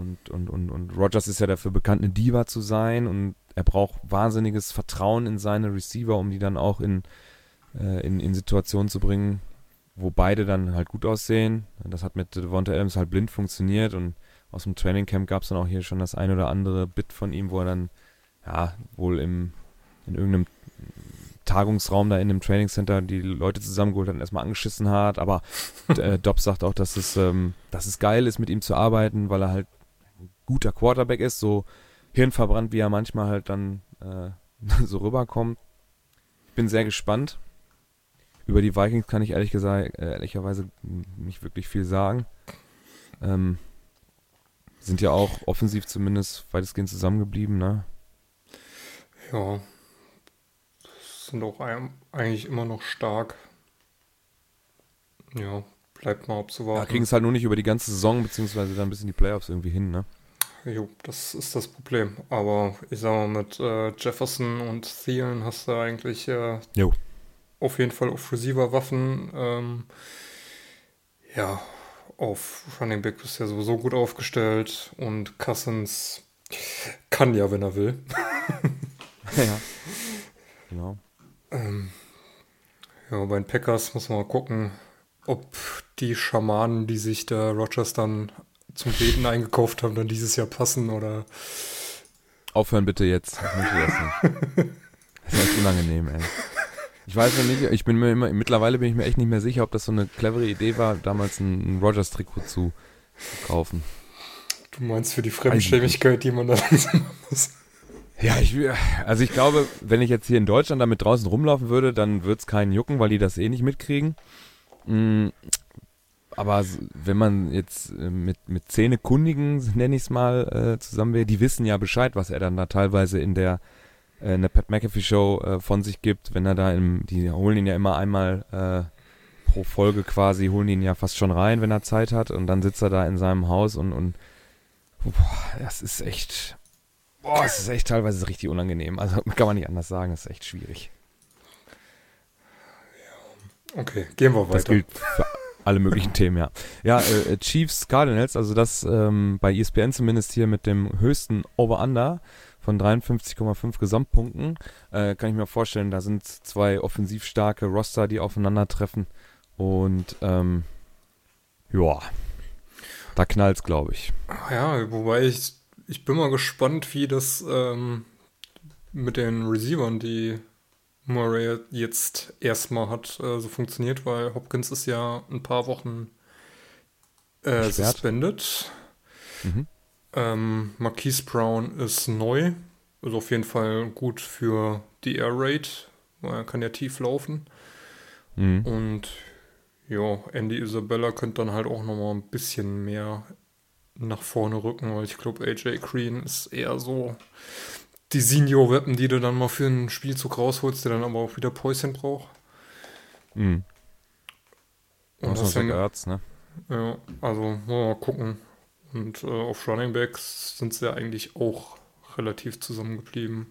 und, und, und, und Rogers ist ja dafür bekannt, eine Diva zu sein und er braucht wahnsinniges Vertrauen in seine Receiver, um die dann auch in, äh, in, in Situationen zu bringen, wo beide dann halt gut aussehen. Das hat mit Devonta Adams halt blind funktioniert und aus dem Trainingcamp gab es dann auch hier schon das ein oder andere Bit von ihm, wo er dann ja wohl im, in irgendeinem Tagungsraum da in dem Trainingscenter die Leute zusammengeholt hat und erstmal angeschissen hat. Aber äh, Dobbs sagt auch, dass es, ähm, dass es geil ist, mit ihm zu arbeiten, weil er halt guter Quarterback ist, so hirnverbrannt, wie er manchmal halt dann äh, so rüberkommt. Ich bin sehr gespannt. Über die Vikings kann ich ehrlich gesagt, äh, ehrlicherweise nicht wirklich viel sagen. Ähm, sind ja auch offensiv zumindest weitestgehend zusammengeblieben, ne? Ja. Sind auch eigentlich immer noch stark. Ja, bleibt mal abzuwarten. Ja, kriegen es halt nur nicht über die ganze Saison, beziehungsweise dann bis in die Playoffs irgendwie hin, ne? Jo, das ist das Problem. Aber ich sag mal, mit äh, Jefferson und Thielen hast du eigentlich äh, auf jeden Fall auf Receiver-Waffen. Ähm, ja, auf Running Back ist ja sowieso gut aufgestellt und Cousins kann ja, wenn er will. ja, genau. Ähm, ja, bei den Packers muss man mal gucken, ob die Schamanen, die sich der Rogers dann zum Beten eingekauft haben, dann dieses Jahr passen oder. Aufhören bitte jetzt. Ich möchte das nicht. Das ist unangenehm, ey. Ich weiß noch nicht, ich bin mir immer, mittlerweile bin ich mir echt nicht mehr sicher, ob das so eine clevere Idee war, damals ein, ein Rogers-Trikot zu, zu, kaufen. Du meinst für die Fremdschämigkeit, die man da langsam muss. Ja, ich, also ich glaube, wenn ich jetzt hier in Deutschland damit draußen rumlaufen würde, dann würde es keinen jucken, weil die das eh nicht mitkriegen. Aber wenn man jetzt äh, mit, mit Zähnekundigen, nenne ich es mal, äh, zusammen wäre, die wissen ja Bescheid, was er dann da teilweise in der, äh, in der Pat McAfee Show äh, von sich gibt, wenn er da im, die holen ihn ja immer einmal äh, pro Folge quasi, holen ihn ja fast schon rein, wenn er Zeit hat und dann sitzt er da in seinem Haus und, und boah, das ist echt, boah, es ist echt teilweise richtig unangenehm. Also kann man nicht anders sagen, das ist echt schwierig. Okay, gehen wir weiter. Das gilt für alle möglichen Themen, ja. Ja, äh, Chiefs Cardinals, also das ähm, bei ESPN zumindest hier mit dem höchsten Over-Under von 53,5 Gesamtpunkten. Äh, kann ich mir vorstellen, da sind zwei offensiv starke Roster, die aufeinandertreffen. Und ähm, ja, da knallt's, glaube ich. Ja, wobei ich, ich bin mal gespannt, wie das ähm, mit den Receivern, die Murray jetzt erstmal hat äh, so funktioniert, weil Hopkins ist ja ein paar Wochen äh, suspendet. Mhm. Ähm, Marquise Brown ist neu. Ist auf jeden Fall gut für die Air Raid, weil er kann ja tief laufen. Mhm. Und ja, Andy Isabella könnte dann halt auch nochmal ein bisschen mehr nach vorne rücken, weil ich glaube, AJ Green ist eher so die Senior-Weapon, die du dann mal für einen Spielzug rausholst, der dann aber auch wieder Päuschen braucht. Mhm. Und das ist ja Arzt, ne? Ja, also mal gucken. Und äh, auf Running Backs sind sie ja eigentlich auch relativ zusammengeblieben.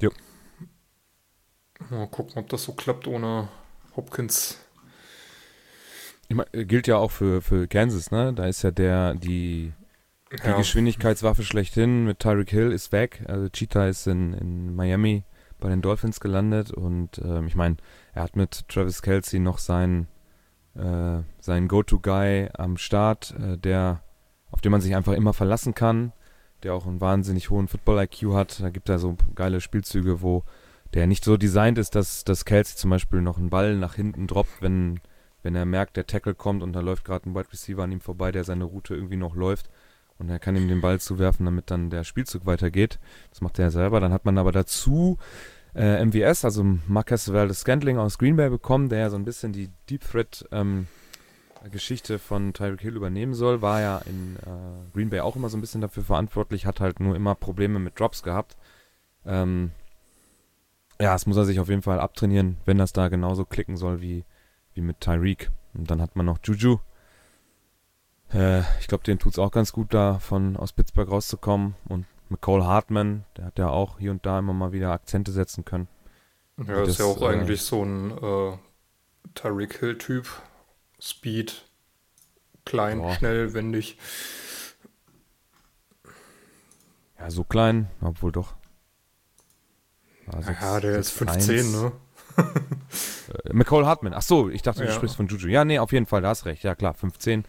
Ja. Mal gucken, ob das so klappt ohne Hopkins. Ich mein, gilt ja auch für, für Kansas, ne? Da ist ja der, die die ja. Geschwindigkeitswaffe schlechthin mit Tyreek Hill ist weg. Also Cheetah ist in, in Miami bei den Dolphins gelandet und ähm, ich meine, er hat mit Travis Kelsey noch seinen, äh, seinen Go-To-Guy am Start, äh, der, auf den man sich einfach immer verlassen kann, der auch einen wahnsinnig hohen Football-IQ hat. Da gibt er so geile Spielzüge, wo der nicht so designt ist, dass, dass Kelsey zum Beispiel noch einen Ball nach hinten droppt, wenn wenn er merkt, der Tackle kommt und da läuft gerade ein Wide Receiver an ihm vorbei, der seine Route irgendwie noch läuft und er kann ihm den Ball zuwerfen, damit dann der Spielzug weitergeht. Das macht er selber. Dann hat man aber dazu äh, MVS, also Marcus Valdez Scantling aus Green Bay bekommen, der ja so ein bisschen die Deep Threat ähm, Geschichte von Tyreek Hill übernehmen soll, war ja in äh, Green Bay auch immer so ein bisschen dafür verantwortlich, hat halt nur immer Probleme mit Drops gehabt. Ähm, ja, das muss er sich auf jeden Fall abtrainieren, wenn das da genauso klicken soll wie, wie mit Tyreek. Und dann hat man noch Juju. Äh, ich glaube, denen tut es auch ganz gut, da von aus Pittsburgh rauszukommen. Und McCall Hartman, der hat ja auch hier und da immer mal wieder Akzente setzen können. Ja, das, ist ja auch äh, eigentlich so ein äh, Tyreek Hill-Typ. Speed, klein, Boah. schnell, wendig. Ja, so klein, obwohl doch. Also ja, der ist 15, 1. ne? äh, McCall Hartman. Ach so, ich dachte, du ja. sprichst von Juju. Ja, nee, auf jeden Fall, da hast recht. Ja, klar, 15.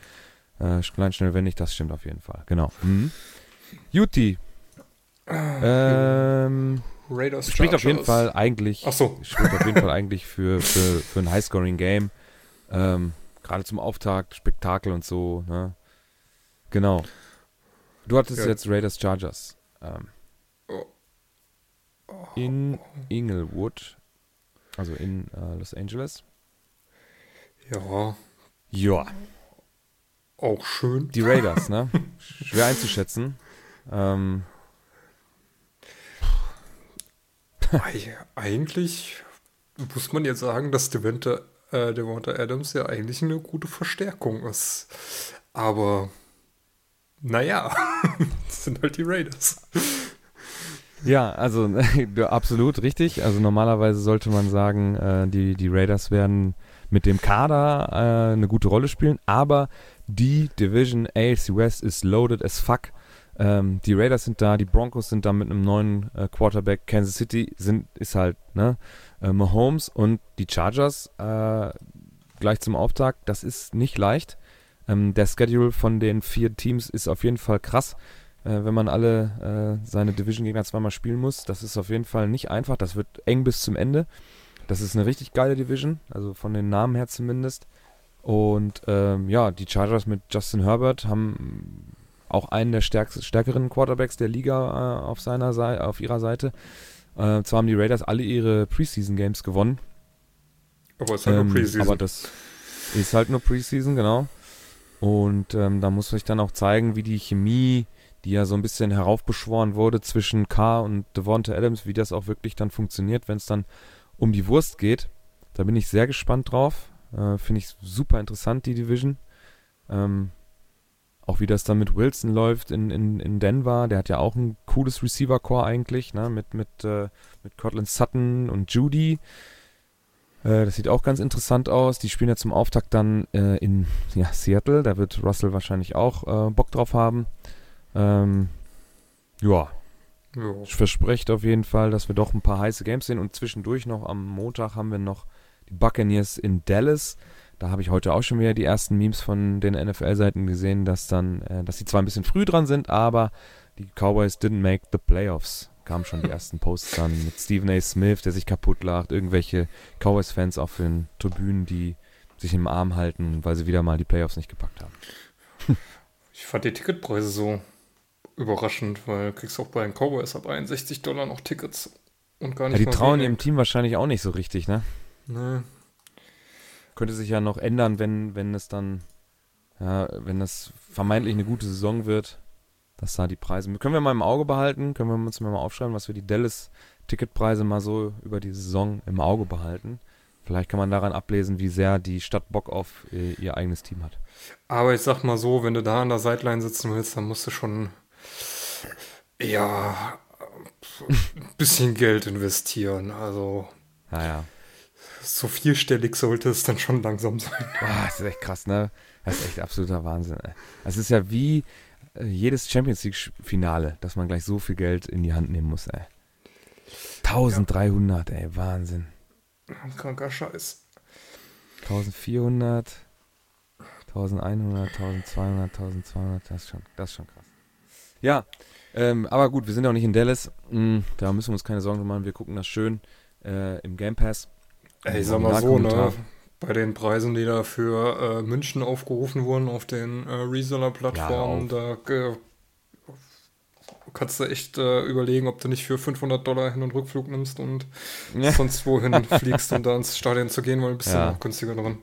Äh, klein, schnell, wendig, das stimmt auf jeden Fall. Genau. Mhm. Juti. Ähm, Raiders spricht auf jeden Fall eigentlich. Ach so. Spricht auf jeden Fall eigentlich für, für, für ein Highscoring-Game. Ähm, Gerade zum Auftakt, Spektakel und so. Ne? Genau. Du hattest ja. jetzt Raiders Chargers. Ähm, oh. in Inglewood. Also in äh, Los Angeles. Ja. Ja. Auch schön. Die Raiders, ne? Schwer einzuschätzen. Ähm, Eigentlich muss man jetzt sagen, dass Devonta, äh, Devonta Adams ja eigentlich eine gute Verstärkung ist. Aber naja, das sind halt die Raiders. Ja, also absolut richtig. Also normalerweise sollte man sagen, äh, die, die Raiders werden mit dem Kader äh, eine gute Rolle spielen, aber die Division AFC West ist loaded as fuck. Ähm, die Raiders sind da, die Broncos sind da mit einem neuen äh, Quarterback. Kansas City sind, ist halt, ne, äh, Mahomes und die Chargers äh, gleich zum Auftakt. Das ist nicht leicht. Ähm, der Schedule von den vier Teams ist auf jeden Fall krass, äh, wenn man alle äh, seine Division-Gegner zweimal spielen muss. Das ist auf jeden Fall nicht einfach. Das wird eng bis zum Ende. Das ist eine richtig geile Division, also von den Namen her zumindest. Und ähm, ja, die Chargers mit Justin Herbert haben auch einen der stärkeren Quarterbacks der Liga äh, auf seiner Seite, auf ihrer Seite. Äh, zwar haben die Raiders alle ihre Preseason Games gewonnen. Aber es ist halt ähm, nur Preseason. Aber das ist halt nur Preseason, genau. Und ähm, da muss ich dann auch zeigen, wie die Chemie, die ja so ein bisschen heraufbeschworen wurde zwischen K und Devonta Adams, wie das auch wirklich dann funktioniert, wenn es dann um die Wurst geht. Da bin ich sehr gespannt drauf. Äh, Finde ich super interessant, die Division. Ähm, auch wie das dann mit Wilson läuft in, in, in Denver, der hat ja auch ein cooles Receiver-Core eigentlich, ne? mit, mit, äh, mit Cortland Sutton und Judy. Äh, das sieht auch ganz interessant aus. Die spielen ja zum Auftakt dann äh, in ja, Seattle, da wird Russell wahrscheinlich auch äh, Bock drauf haben. Ähm, ja. Ja. Verspricht auf jeden Fall, dass wir doch ein paar heiße Games sehen und zwischendurch noch am Montag haben wir noch die Buccaneers in Dallas. Da habe ich heute auch schon wieder die ersten Memes von den NFL-Seiten gesehen, dass dann, äh, dass sie zwar ein bisschen früh dran sind, aber die Cowboys didn't make the playoffs. Kamen schon die ersten Posts dann mit Stephen A. Smith, der sich kaputt lacht, irgendwelche Cowboys-Fans auf den Tribünen, die sich im Arm halten, weil sie wieder mal die Playoffs nicht gepackt haben. Ich fand die Ticketpreise so überraschend, weil du kriegst auch bei den Cowboys ab 61 Dollar noch Tickets und gar nicht Ja, die trauen ihrem Team wahrscheinlich auch nicht so richtig, ne? Nee, könnte sich ja noch ändern, wenn, wenn es dann, ja, wenn das vermeintlich eine gute Saison wird, dass da die Preise. Können wir mal im Auge behalten, können wir uns mal aufschreiben, was wir die Dallas-Ticketpreise mal so über die Saison im Auge behalten. Vielleicht kann man daran ablesen, wie sehr die Stadt Bock auf ihr, ihr eigenes Team hat. Aber ich sag mal so, wenn du da an der Sideline sitzen willst, dann musst du schon ja ein bisschen Geld investieren. Also. Naja so vierstellig sollte es dann schon langsam sein. Boah, das ist echt krass, ne? Das ist echt absoluter Wahnsinn. Ey. Das ist ja wie äh, jedes Champions League-Finale, dass man gleich so viel Geld in die Hand nehmen muss, ey. 1300, ja. ey, Wahnsinn. Kranker Scheiß. 1400, 1100, 1200, 1200, das ist schon, das ist schon krass. Ja, ähm, aber gut, wir sind ja auch nicht in Dallas. Mhm, da müssen wir uns keine Sorgen machen. Wir gucken das schön äh, im Game Pass. Ey, ich sag mal so, ne? bei den Preisen, die da für äh, München aufgerufen wurden auf den äh, Reseller-Plattformen, Ja, da äh, kannst du echt äh, überlegen, ob du nicht für 500 Dollar Hin- und Rückflug nimmst und Ja. sonst wohin fliegst, um da ins Stadion zu gehen, weil du bist Ja. noch günstiger drin.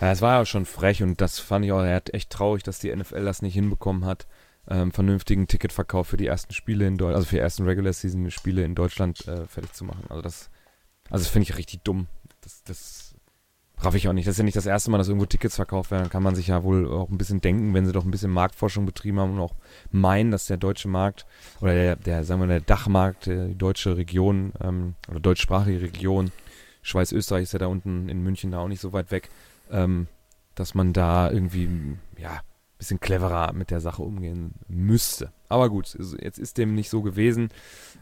Ja, es war ja schon frech und das fand ich auch hat echt traurig, dass die NFL das nicht hinbekommen hat, ähm, vernünftigen Ticketverkauf für die ersten Spiele in Deutschland, also für die ersten Regular Season Spiele in Deutschland äh, fertig zu machen. Also das, also das finde ich richtig dumm. Das, das raff ich auch nicht. Das ist ja nicht das erste Mal, dass irgendwo Tickets verkauft werden. Dann kann man sich ja wohl auch ein bisschen denken, wenn sie doch ein bisschen Marktforschung betrieben haben und auch meinen, dass der deutsche Markt oder der, der sagen wir mal, der Dachmarkt, äh, die deutsche Region ähm, oder deutschsprachige Region, Schweiz, Österreich ist ja da unten in München da auch nicht so weit weg, ähm, dass man da irgendwie, ja, bisschen cleverer mit der Sache umgehen müsste. Aber gut, jetzt ist dem nicht so gewesen.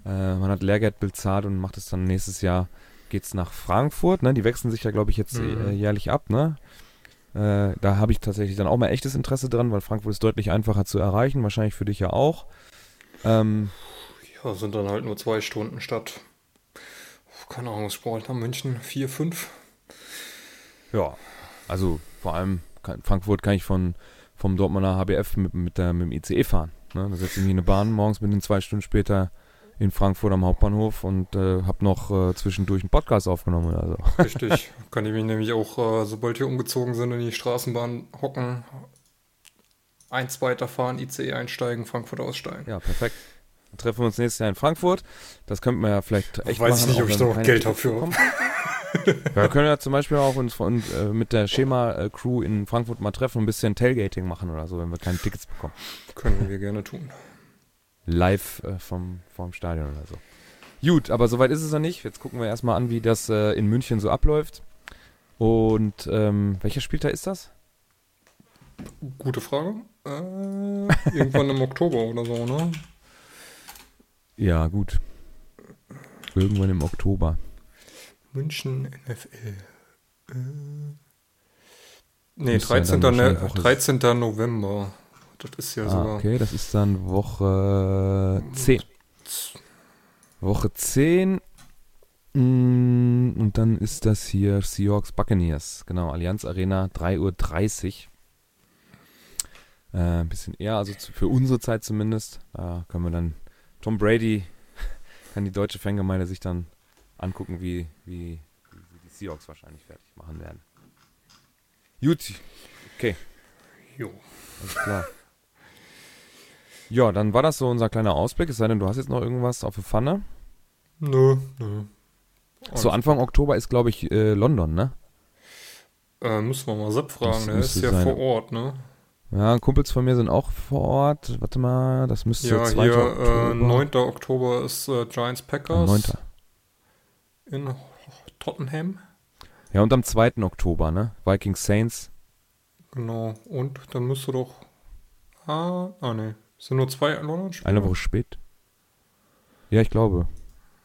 Äh, man hat Lehrgeld bezahlt und macht es dann nächstes Jahr, geht's nach Frankfurt, ne? Die wechseln sich ja, glaube ich, jetzt Mhm. äh, jährlich ab, ne? Äh, da habe ich tatsächlich dann auch mal echtes Interesse dran, weil Frankfurt ist deutlich einfacher zu erreichen, wahrscheinlich für dich ja auch. Ähm, Ja, sind dann halt nur zwei Stunden statt, keine Ahnung, was Sport nach München, vier, fünf. Ja, also vor allem Frankfurt kann ich von vom Dortmunder HBF mit, mit, der, mit dem ICE fahren. Ne? Da setze ich mich in eine Bahn morgens, bin in zwei Stunden später in Frankfurt am Hauptbahnhof und äh, habe noch äh, zwischendurch einen Podcast aufgenommen oder so. Richtig. Kann ich mich nämlich auch, äh, sobald wir umgezogen sind, in die Straßenbahn hocken, eins weiterfahren, ICE einsteigen, Frankfurt aussteigen. Ja, perfekt. Dann treffen wir uns nächstes Jahr in Frankfurt. Das könnten wir ja vielleicht echt Weiß ich machen, nicht, auch ob ich da noch Geld dafür bekommen. Wir können ja zum Beispiel auch uns von, äh, mit der Schema-Crew in Frankfurt mal treffen und ein bisschen Tailgating machen oder so, wenn wir keine Tickets bekommen. Können wir gerne tun. live äh, vom, vom Stadion oder so. Gut, aber soweit ist es noch nicht. Jetzt gucken wir erstmal an, wie das äh, in München so abläuft. Und ähm, welcher Spieltag ist das? Gute Frage. Äh, irgendwann im Oktober oder so, ne? Ja, gut. Irgendwann im Oktober. München NFL. Äh, nee, Müsste ja 13. dann Ne, wahrscheinlich Woche- 13. November. Das ist ja Ah, sogar. okay, das ist dann Woche 10. Woche 10. Mm, Und dann ist das hier Seahawks Buccaneers. Genau, Allianz Arena, 3.30 Uhr. Äh, ein bisschen eher, also zu, für unsere Zeit zumindest. Da können wir dann Tom Brady, kann die deutsche Fangemeinde sich dann angucken, wie, wie, wie die Seahawks wahrscheinlich fertig machen werden. Gut, okay. Jo. Alles klar. Ja, dann war das so unser kleiner Ausblick. Es sei denn, du hast jetzt noch irgendwas auf der Pfanne. Nö, nö. So Anfang Oktober ist, glaube ich, äh, London, ne? Äh, müssen wir mal Sepp Das fragen, der ist ja sein. vor Ort, ne? Ja, Kumpels von mir sind auch vor Ort. Warte mal, das müsste Ja, 2. hier, Oktober. äh, 9. Oktober ist äh, Giants Packers 9. in Tottenham. Ja, und am 2. Oktober, ne? Vikings Saints. Genau. Und dann müsste doch. Ah, ah ne. Es sind nur zwei London-Spiele. Eine Woche spät. Ja, ich glaube.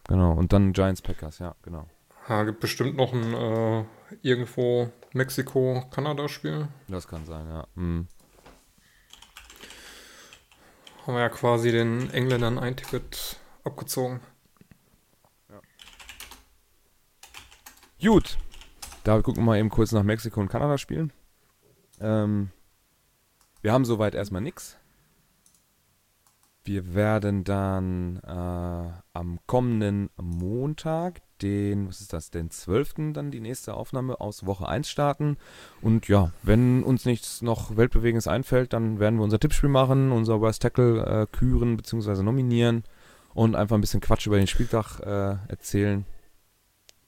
Genau. Und dann Giants Packers, ja, genau. Ja, gibt bestimmt noch ein äh, irgendwo Mexiko-Kanada-Spiel. Das kann sein, ja. Mhm. Haben wir ja quasi den Engländern ein Ticket abgezogen. Gut. Da gucken wir mal eben kurz nach Mexiko und Kanada spielen. Ähm, wir haben soweit erstmal nichts. Wir werden dann äh, am kommenden Montag, den, was ist das, den 12. dann die nächste Aufnahme aus Woche 1 starten. Und ja, wenn uns nichts noch Weltbewegendes einfällt, dann werden wir unser Tippspiel machen, unser Worst Tackle äh, küren bzw. nominieren und einfach ein bisschen Quatsch über den Spieltag äh, erzählen.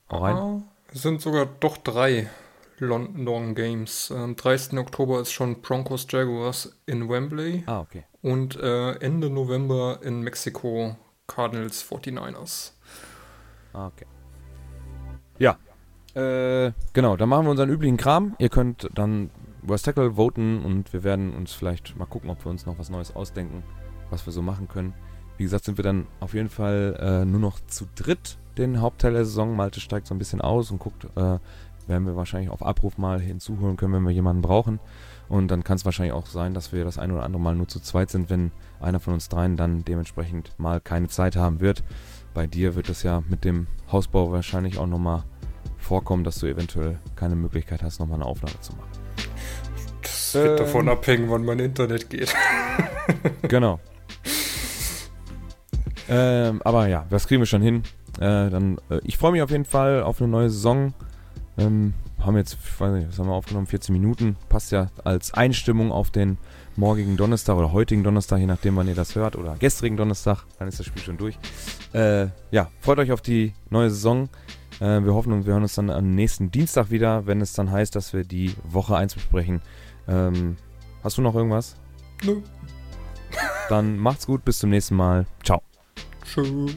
Hau rein. Ah, es sind sogar doch drei London Games. Am 30. Oktober ist schon Broncos Jaguars in Wembley. Ah, okay. Und äh, Ende November in Mexiko Cardinals 49ers. Ah, okay. Ja. Äh, genau, dann machen wir unseren üblichen Kram. Ihr könnt dann Worst Tackle voten und wir werden uns vielleicht mal gucken, ob wir uns noch was Neues ausdenken, was wir so machen können. Wie gesagt, sind wir dann auf jeden Fall äh, nur noch zu dritt den Hauptteil der Saison. Malte steigt so ein bisschen aus und guckt, äh, werden wir wahrscheinlich auf Abruf mal hinzuholen können, wenn wir jemanden brauchen. Und dann kann es wahrscheinlich auch sein, dass wir das ein oder andere Mal nur zu zweit sind, wenn einer von uns dreien dann dementsprechend mal keine Zeit haben wird. Bei dir wird es ja mit dem Hausbau wahrscheinlich auch nochmal vorkommen, dass du eventuell keine Möglichkeit hast, nochmal eine Aufnahme zu machen. Das wird Ähm. davon abhängen, wann mein Internet geht. Genau. ähm, aber ja, das kriegen wir schon hin. Äh, dann, äh, ich freue mich auf jeden Fall auf eine neue Saison. Ähm, haben jetzt, ich weiß nicht, was haben wir aufgenommen? 14 Minuten. Passt ja als Einstimmung auf den morgigen Donnerstag oder heutigen Donnerstag, je nachdem, wann ihr das hört, oder gestrigen Donnerstag. Dann ist das Spiel schon durch. Äh, ja, freut euch auf die neue Saison. Äh, wir hoffen und wir hören uns dann am nächsten Dienstag wieder, wenn es dann heißt, dass wir die Woche 1 besprechen. Ähm, hast du noch irgendwas? Nö. Dann macht's gut, bis zum nächsten Mal. Ciao. Tschüss.